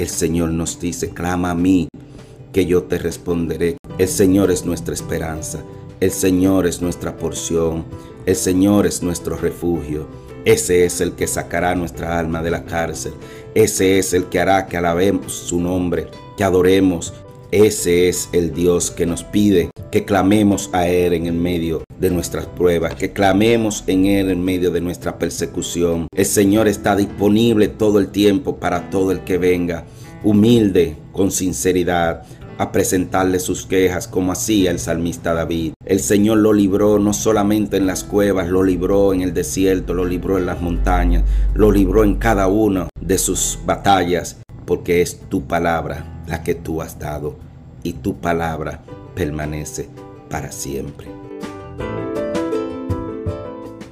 El Señor nos dice, clama a mí, que yo te responderé. El Señor es nuestra esperanza. El Señor es nuestra porción. El Señor es nuestro refugio. Ese es el que sacará nuestra alma de la cárcel. Ese es el que hará que alabemos su nombre, que adoremos. Ese es el Dios que nos pide que clamemos a Él en el medio de nuestras pruebas, que clamemos en Él en medio de nuestra persecución. El Señor está disponible todo el tiempo para todo el que venga, humilde, con sinceridad, a presentarle sus quejas como hacía el salmista David. El Señor lo libró no solamente en las cuevas, lo libró en el desierto, lo libró en las montañas, lo libró en cada una de sus batallas, porque es tu palabra la que tú has dado y tu palabra permanece para siempre.